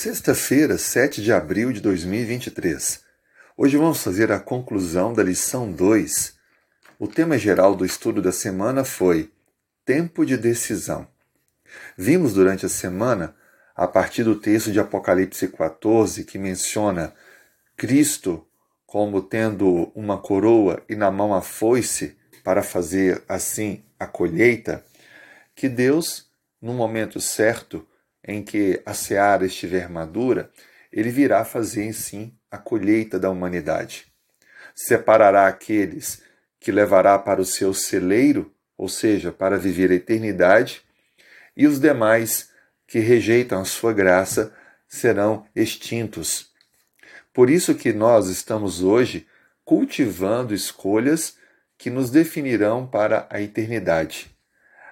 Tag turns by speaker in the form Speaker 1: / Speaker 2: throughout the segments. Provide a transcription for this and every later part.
Speaker 1: Sexta-feira, 7 de abril de 2023. Hoje vamos fazer a conclusão da lição 2. O tema geral do estudo da semana foi Tempo de Decisão. Vimos durante a semana, a partir do texto de Apocalipse 14, que menciona Cristo como tendo uma coroa e na mão a foice para fazer assim a colheita, que Deus, no momento certo, em que a seara estiver madura, ele virá fazer sim a colheita da humanidade. Separará aqueles que levará para o seu celeiro, ou seja, para viver a eternidade, e os demais que rejeitam a sua graça serão extintos. Por isso que nós estamos hoje cultivando escolhas que nos definirão para a eternidade.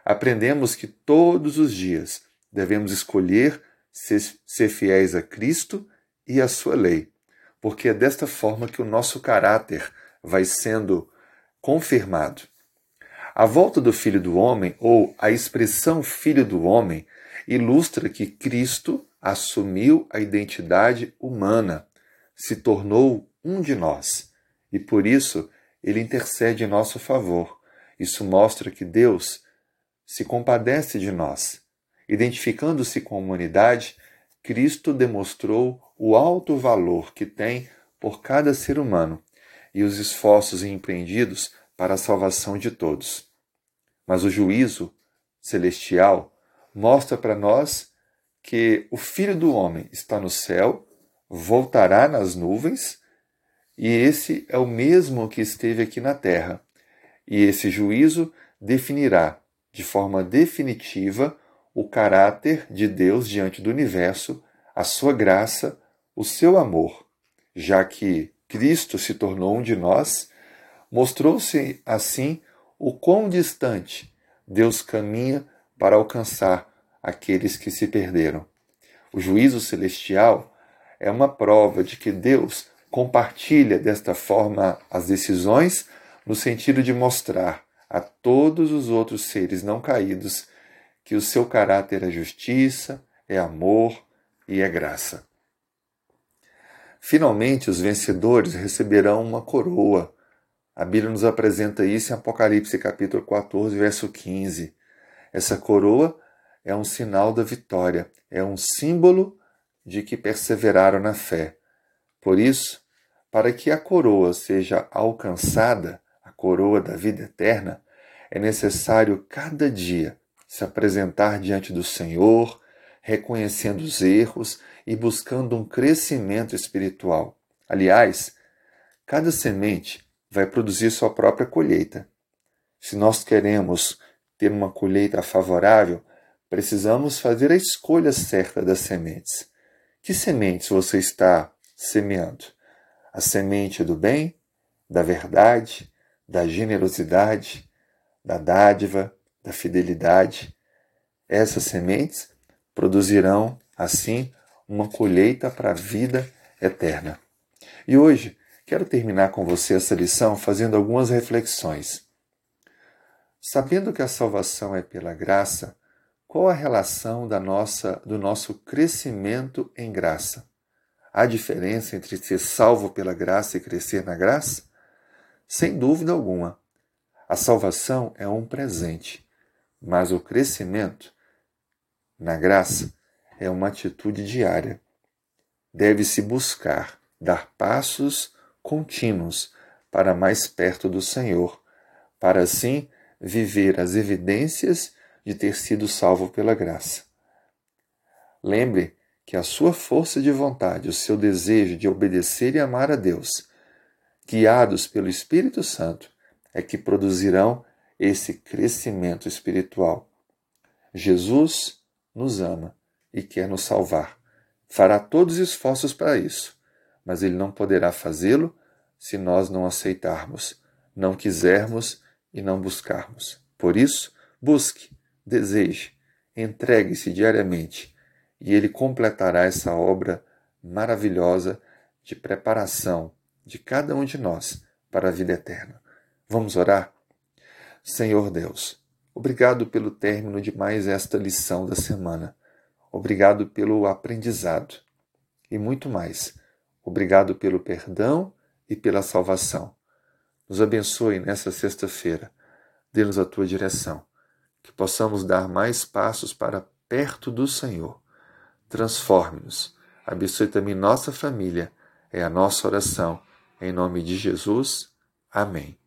Speaker 1: Aprendemos que todos os dias devemos escolher ser, fiéis a Cristo e à sua lei, porque é desta forma que o nosso caráter vai sendo confirmado. A volta do Filho do Homem, ou a expressão Filho do Homem, ilustra que Cristo assumiu a identidade humana, se tornou um de nós, e por isso ele intercede em nosso favor. Isso mostra que Deus se compadece de nós Identificando-se com a humanidade, Cristo demonstrou o alto valor que tem por cada ser humano e os esforços empreendidos para a salvação de todos. Mas o juízo celestial mostra para nós que o Filho do Homem está no céu, voltará nas nuvens, e esse é o mesmo que esteve aqui na terra. E esse juízo definirá de forma definitiva o caráter de Deus diante do universo, a sua graça, o seu amor, já que Cristo se tornou um de nós, mostrou-se assim o quão distante Deus caminha para alcançar aqueles que se perderam. O juízo celestial é uma prova de que Deus compartilha desta forma as decisões, no sentido de mostrar a todos os outros seres não caídos que o seu caráter é justiça, é amor e é graça. Finalmente, os vencedores receberão uma coroa. A Bíblia nos apresenta isso em Apocalipse capítulo 14, verso 15. Essa coroa é um sinal da vitória, é um símbolo de que perseveraram na fé. Por isso, para que a coroa seja alcançada, a coroa da vida eterna, é necessário cada dia se apresentar diante do Senhor, reconhecendo os erros e buscando um crescimento espiritual. Aliás, cada semente vai produzir sua própria colheita. Se nós queremos ter uma colheita favorável, precisamos fazer a escolha certa das sementes. Que sementes você está semeando? A semente do bem, da verdade, da generosidade, da dádiva, da fidelidade. Essas sementes produzirão, assim, uma colheita para a vida eterna. E hoje quero terminar com você essa lição fazendo algumas reflexões. Sabendo que a salvação é pela graça, qual a relação da nossa do nosso crescimento em graça? Há diferença entre ser salvo pela graça e crescer na graça? Sem dúvida alguma. A salvação é um presente mas o crescimento na graça é uma atitude diária. Deve-se buscar dar passos contínuos para mais perto do Senhor, para assim viver as evidências de ter sido salvo pela graça. Lembre que a sua força de vontade, o seu desejo de obedecer e amar a Deus, guiados pelo Espírito Santo, é que produzirão esse crescimento espiritual. Jesus nos ama e quer nos salvar. Fará todos os esforços para isso, mas ele não poderá fazê-lo se nós não aceitarmos, não quisermos e não buscarmos. Por isso, busque, deseje, entregue-se diariamente e ele completará essa obra maravilhosa de preparação de cada um de nós para a vida eterna. Vamos orar? Senhor Deus, obrigado pelo término de mais esta lição da semana. Obrigado pelo aprendizado. e muito mais. Obrigado pelo perdão e pela salvação. Nos abençoe nessa sexta-feira. Dê-nos a tua direção. Que possamos dar mais passos para perto do Senhor. Transforme-nos. Abençoe também nossa família. É a nossa oração. Em nome de Jesus. Amém.